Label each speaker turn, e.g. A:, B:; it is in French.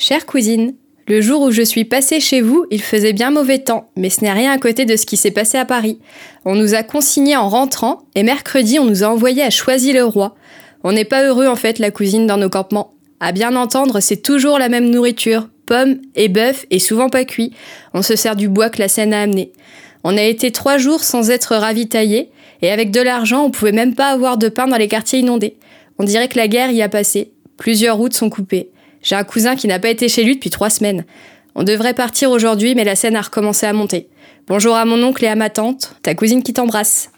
A: Chère cousine, le jour où je suis passée chez vous, il faisait bien mauvais temps, mais ce n'est rien à côté de ce qui s'est passé à Paris. On nous a consignés en rentrant, et mercredi, on nous a envoyés à Choisy-le-Roi. On n'est pas heureux en fait, la cousine, dans nos campements. À bien entendre, c'est toujours la même nourriture, pommes et bœuf, et souvent pas cuit. On se sert du bois que la Seine a amené. On a été trois jours sans être ravitaillés, et avec de l'argent, on pouvait même pas avoir de pain dans les quartiers inondés. On dirait que la guerre y a passé. Plusieurs routes sont coupées. J'ai un cousin qui n'a pas été chez lui depuis trois semaines. On devrait partir aujourd'hui, mais la scène a recommencé à monter. Bonjour à mon oncle et à ma tante, ta cousine qui t'embrasse.